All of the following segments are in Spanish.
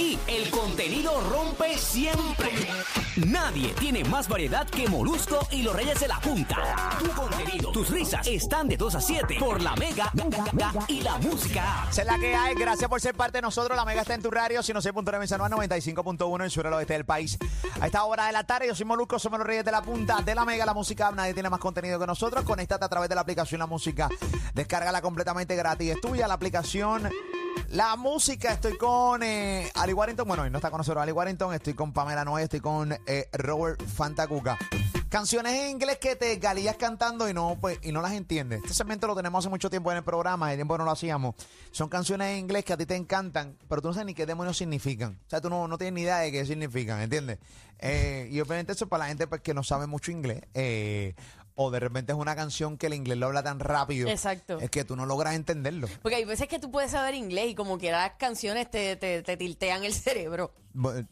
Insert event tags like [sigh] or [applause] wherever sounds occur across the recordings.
Aquí el contenido rompe siempre. Nadie tiene más variedad que Molusco y los Reyes de la Punta. Tu contenido, tus risas están de 2 a 7 por la Mega y la música. Es la que hay. Gracias por ser parte de nosotros. La Mega está en tu radio. Si no sé, punto de San Juan, 95.1 en sur oeste del país. A esta hora de la tarde, yo soy Molusco, somos los Reyes de la Punta de la Mega, la música. Nadie tiene más contenido que nosotros. Conéctate a través de la aplicación La Música. Descárgala completamente gratis. Es tuya la aplicación. La música, estoy con eh, Ali Warrington. Bueno, hoy no está con nosotros Ali Warrington. Estoy con Pamela Noé, estoy con eh, Robert Fantacuca. Canciones en inglés que te galillas cantando y no, pues, y no las entiendes. Este segmento lo tenemos hace mucho tiempo en el programa, el tiempo no lo hacíamos. Son canciones en inglés que a ti te encantan, pero tú no sabes ni qué demonios significan. O sea, tú no, no tienes ni idea de qué significan, ¿entiendes? Eh, y obviamente eso es para la gente pues, que no sabe mucho inglés. O de repente es una canción que el inglés lo habla tan rápido. Exacto. Es que tú no logras entenderlo. Porque hay veces que tú puedes saber inglés y como que las canciones te, te, te tiltean el cerebro.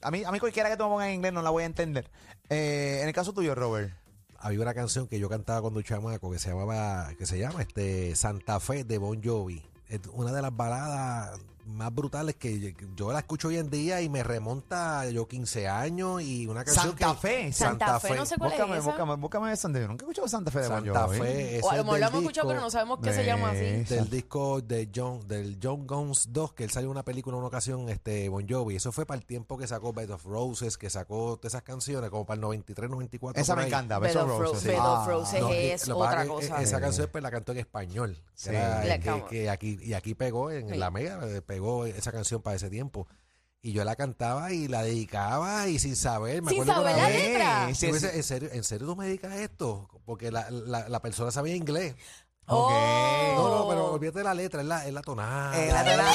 A mí, a mí cualquiera que tú me pongas en inglés no la voy a entender. Eh, en el caso tuyo, Robert. había una canción que yo cantaba cuando chamaco que se llamaba que se llama este Santa Fe de Bon Jovi es una de las baladas más brutales que yo, la escucho hoy en día y me remonta a yo 15 años y una canción Santa que- Fe. Santa Fe, no sé cuál Búscame, es esa. búscame, búscame Santa Fe. Nunca he escuchado Santa Fe de Bon Santa Jovi. Fe O a lo mejor hemos escuchado, disco- pero no sabemos qué se llama así. Del disco de John del John Guns 2 que él salió en una película en una ocasión este Bon Jovi eso fue para el tiempo que sacó Bed of Roses que sacó todas esas canciones como para el 93 94 Esa me ahí. encanta. Bed Beso of Ro- Roses. Bed Ah, of Roses No, y es pasa otra que cosa. Esa canción pues la cantó en español. Sí. Que, que aquí, y aquí pegó, en Sí. la mega, eh, pegó esa canción para ese tiempo. Y yo la cantaba y la dedicaba y sin saber. Me Sin acuerdo saber la vez- letra. Sí, sí. ¿En serio, ¿En serio tú me dedicas esto? Porque la, la, la persona sabía inglés. Ok. No, no, pero olvídate de la letra, es la, es la tonada. Eh, la tonada.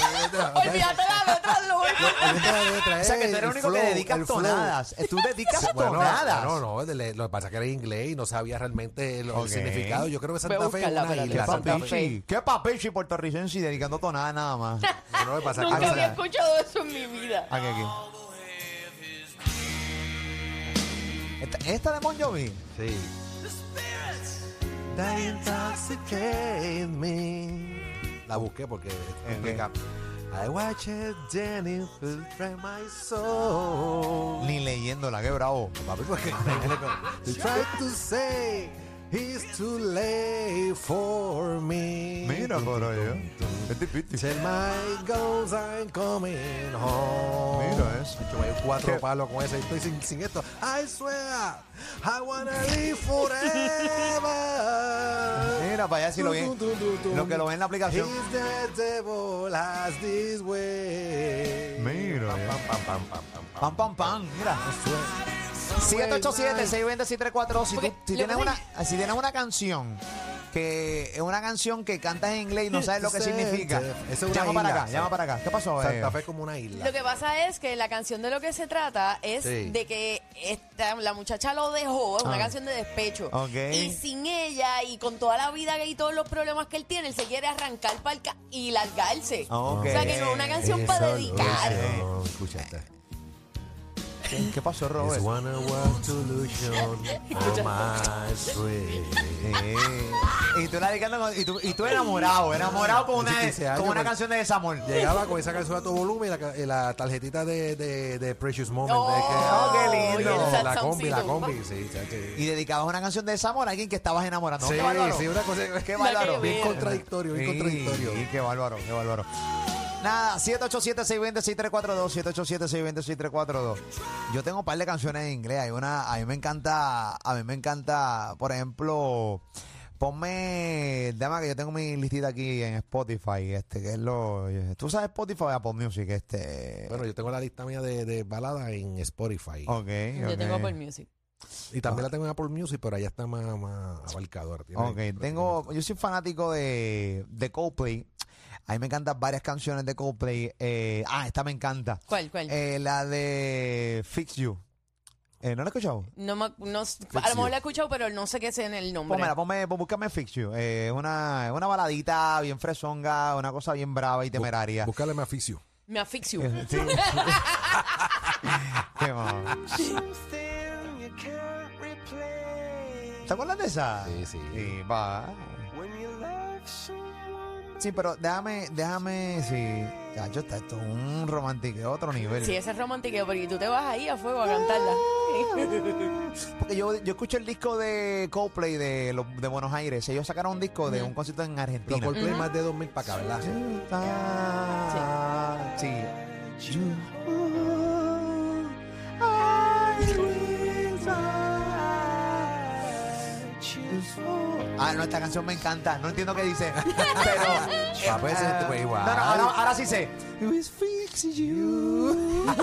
Olvídate la letra, [laughs] Luis. Olvídate de la letra, O sea, que eh, tú eres el único que flow, dedicas el flow. tonadas. Tú dedicas Sí, bueno, tonadas. No, no, le- lo que pasa es que era inglés y no sabía realmente el significado. Yo creo que Santa Fe es una. Qué isla. Santa Fe. papichi. Qué papichi puertorricense y dedicando tonadas nada más. [laughs] Bueno, que pasa es Nunca que- había escuchado eso en mi vida. Aquí, aquí. Esta, esta de Bon Jovi. Sí. That intoxicate me. La busqué porque es complicado. I watch it then infiltrate my soul. Ni leyéndola, qué bravo. Papi, porque [laughs] try to say it's too late for me. Mira, por. Este piti. Tell my goals I'm coming home. Eso. Yo me doy cuatro ¿Qué? palos con ese. Estoy sin, sin esto. I swear, I wanna live forever. Mira, para allá si lo ven. Lo que lo ven en la aplicación. Is the devil has this way. Mira, Pam, eh. pam, pam, pam, pam, pam, pam. Pam, pam, pam. Mira. Swear. 787-620-6342. Si, tú- si tienes una, si tienes una canción que es una canción que cantas en inglés y no sabes lo que significa, es una llama para isla, acá, llama para acá. ¿Qué pasó? eh? Santa Fe es como una isla. Lo que pasa es que la canción de lo que se trata es Sí. de que esta, la muchacha lo dejó, es una Ah. canción de despecho. Ok. Y sin ella y con toda la vida y todos los problemas que él tiene, él se quiere arrancar para y largarse. Ok. O sea que no es una canción para Eso, dedicar. eso. Escucha esta. ¿Qué, qué pasó, It's Robert? [laughs] Eh, y tú la dedicando con- y tú, y tú enamorado, enamorado con una, Hace 15 años, con una canción de desamor. Llegaba con esa canción a todo volumen y la, ca- y la tarjetita de, de, de Precious Moment. Oh, de que, qué lindo. y el La combi, la saxoncito. combi. Sí, chacho. Y dedicabas una canción de desamor a alguien que estabas enamorando. Sí, qué bárbaro. sí, una cosa. Qué bárbaro. Bien Bien contradictorio, bien Sí, contradictorio. sí, qué bárbaro, qué bárbaro. Nada, 787-620-6342, 787-620-6342. Yo tengo un par de canciones en inglés. Hay una, a mí me encanta, a mí me encanta, por ejemplo, ponme, dama que yo tengo mi listita aquí en Spotify, este, que es lo, tú sabes Spotify o Apple Music, este. Bueno, yo tengo la lista mía de, de baladas en Spotify. ok, Yo tengo Apple Music. Y también la tengo en Apple Music, pero allá está más, más abarcador. Ok, tengo, yo soy fanático de, de Coldplay. A mí me encantan varias canciones de Coldplay. Eh, ah, esta me encanta. ¿Cuál, cuál? Eh, la de Fix You. Eh, ¿No la he escuchado? no, me- no- a lo mejor la he escuchado, pero no sé qué es en el nombre. Pónmela, ponme, pon- búscame Fix You. Eh, es una, es una baladita bien fresonga, una cosa bien brava y temeraria. Búscale más aficio. Me asfixio. Sí. [laughs] [laughs] Qué mal. ¿Te acuerdas de esa? Sí, sí. Sí, va. Sí, pero déjame, déjame, sí. Chacho, está esto es un romántico de otro nivel. Sí, ese es romantiqueo, porque tú te vas ahí a fuego a cantarla. [laughs] Porque yo, yo escuché el disco de Coldplay de, los- de Buenos Aires. Ellos sacaron un disco de un concierto en Argentina. Coldplay más de 2000 para acá, ¿verdad? Ah, sí. Ah, no, esta canción me encanta. No entiendo qué dice. [laughs] Pero. Ese eh, tipo igual. No, no, ahora, ahora sí sé. It fix you. [laughs]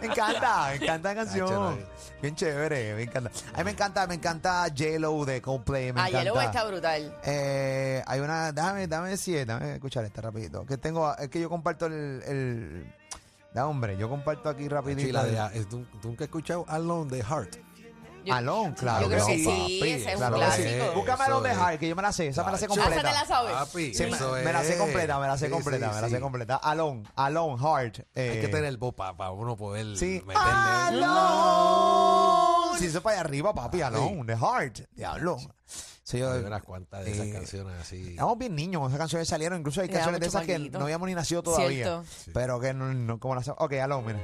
me encanta, me encanta la Ah, canción. Bien chévere, me encanta. A mí me encanta, me encanta J-Lo de Coldplay. Me Ah, encanta. Yellow está brutal. Eh, hay una, déjame, déjame decir, déjame escuchar esta rapidito. Que tengo, es que yo comparto el, el da hombre, yo comparto aquí rapidito. Sí, la de, eh, ¿tú, tú nunca has escuchado Alone de Heart? Yo- Alone, claro yo creo que sí. sí, papi, ese es un claro que sí. clásico. Búscame Eso Alone de. Heart, que yo me la sé, esa me la sé Tacho. Ah, completa. esa te la sabes. Papi, Sí, me, eso me la sé es. completa, me la sé Sí, completa, sí, me la sé sí. completa. Alone, Alone, Heart. eh, Hay que tener voz para uno poder Sí. meterle. Alone. Sí, eso para allá arriba, papi, Alone, The Heart. Diablo. Sí, yo- Hay unas cuantas de esas eh, canciones así. Éramos bien niños esas canciones salieron. Incluso hay canciones de esas que no habíamos ni nacido todavía. Cierto. Pero que no, no como las. Ok, aló, mira.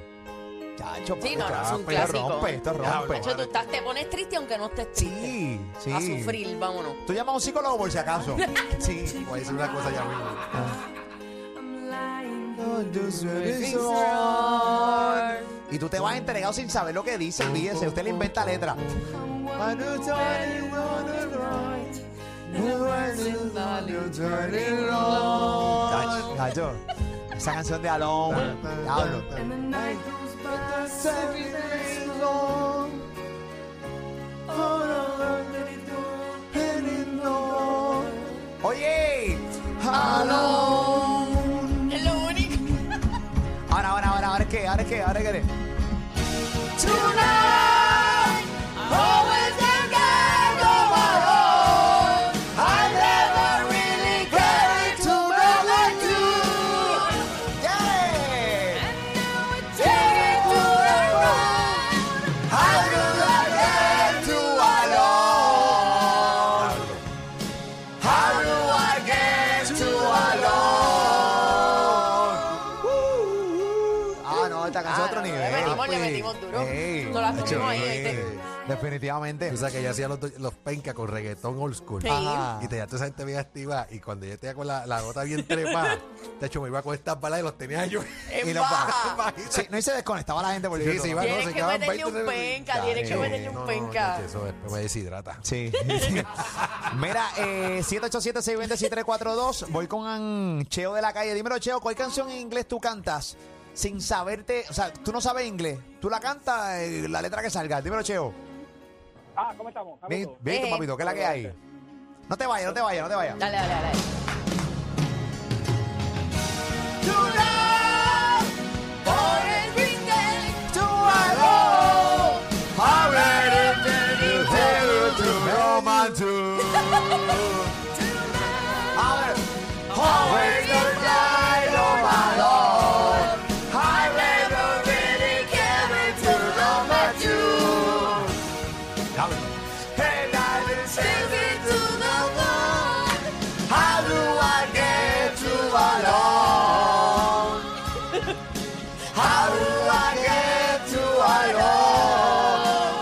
Chacho, Sí, no, no, es un esto clásico. rompe, esto rompe. De hecho, tú estás, te pones triste aunque no estés triste. Sí, sí. A sufrir, vámonos. Tú llamas a un psicólogo por si acaso. [laughs] sí. Voy a decir una cosa ya mismo. Y tú te vas entregado sin saber lo que dice, olvídese. Usted le inventa letra. Chacho, esa canción de Alone. Diablo. Oye, Alone. Es lo. Ahora, ahora, ahora, ahora que, ahora es que. Esta canción es otro nivel. Le metimos, le metimos duro. Ey, No la tuvimos ahí, ey, ¿viste? Definitivamente. Tú sabes que yo hacía los, los pencas con reggaetón old school. Sí. Ajá. Y te ya toda esa gente bien activa. Y cuando yo tenía con la, la gota bien trepada, [laughs] de hecho me iba con estas balas y los tenía yo. En Y lo baja. Sí, no, y se desconectaba la gente por Sí, sí, iba, Tienes no, se que quedaban meterle 20 un penca, tienes que meterle un penca. eso después me deshidrata. Sí. [laughs] Mira, eh, 787-620-6342. Voy con Cheo de la calle. Dímelo, Cheo, ¿cuál canción en inglés tú cantas sin saberte? O sea, tú no sabes inglés. Tú la cantas, eh, la letra que salga. Dímelo, Cheo. Ah, ¿cómo estamos? Bien, bien, Eh. papito, ¿qué es la que hay? No te vayas, no te vayas, no te vayas. Dale, dale, dale.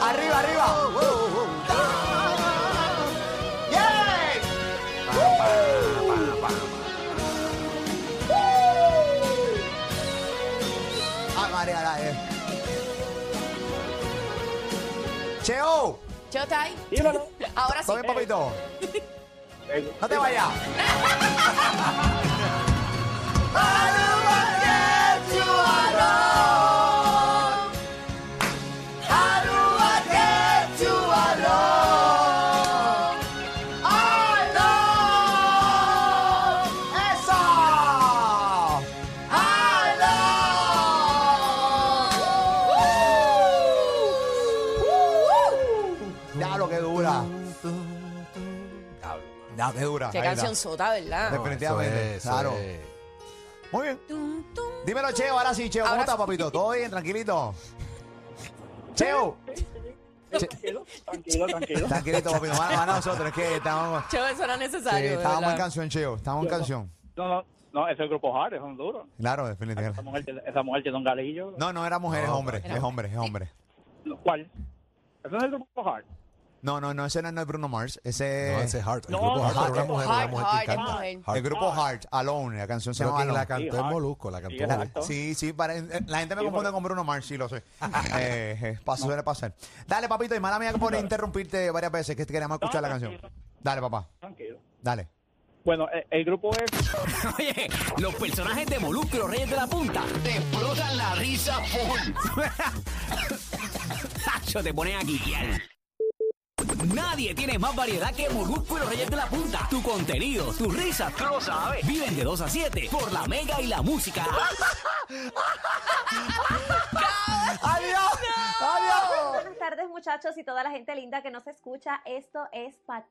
Arriba, arriba. Yeah. Ah, María, la eh. Cheo, ¿está ahí? Dímelo. [laughs] Ahora sí. ¿todo bien, papito? Eh, No te vayas. [laughs] Qué dura. Qué canción sota, ¿verdad? No, Definitivamente, eso claro. es. Muy bien. Tum, tum. Dímelo, Cheo, ahora sí, Cheo. ¿Cómo Ahora estás, sí. papito? ¿Todo bien? Tranquilito. Cheo. [laughs] Tranquilo, tranquilo, tranquilo. Tranquilito, papito. Van, a nosotros. Es que eso era Sí, necesario. de estábamos en verdad. canción, Cheo. Estábamos en canción. No, no, No, ese es el grupo Hard, son duros. Claro, Esa definitivamente. mujer, esa mujer tiene un galillo. No, no era mujer, es hombre, era- es hombre, es hombre. ¿Cuál? Ese no es el grupo Hard. No, no, no, ese no es Bruno Mars, ese No, es ese es Heart. El No, grupo Heart, Heart, pero una mujer, Heart, una mujer que Heart, es canta. mujer. Heart. el grupo Heart, Alone, la canción se llama quien la Alone. cantó Sí, Heart. Molusco, la Sí, cantó exacto. Molusco. Sí, sí, pare- eh, la gente me Sí, confunde con Bruno Mars, sí lo sé. [laughs] eh, eh, paso suele pasar. Dale, papito, y mala mía por interrumpirte varias veces que queríamos escuchar la canción. Dale, papá, Tranquilo. dale. Bueno, el, el grupo es... [laughs] Oye, los personajes de Molusco y los Reyes de la Punta te explotan la risa full. [laughs] Hacho, te ponen aquí. Nadie tiene más variedad que Molusco y los Reyes de la Punta. Tu contenido, tu risa, tú lo sabes. Viven de 2 a 7 por la Mega y la Música. [laughs] ¡Adiós! ¡Adiós! Buenas tardes muchachos y toda la gente linda que nos escucha. Esto es para ti.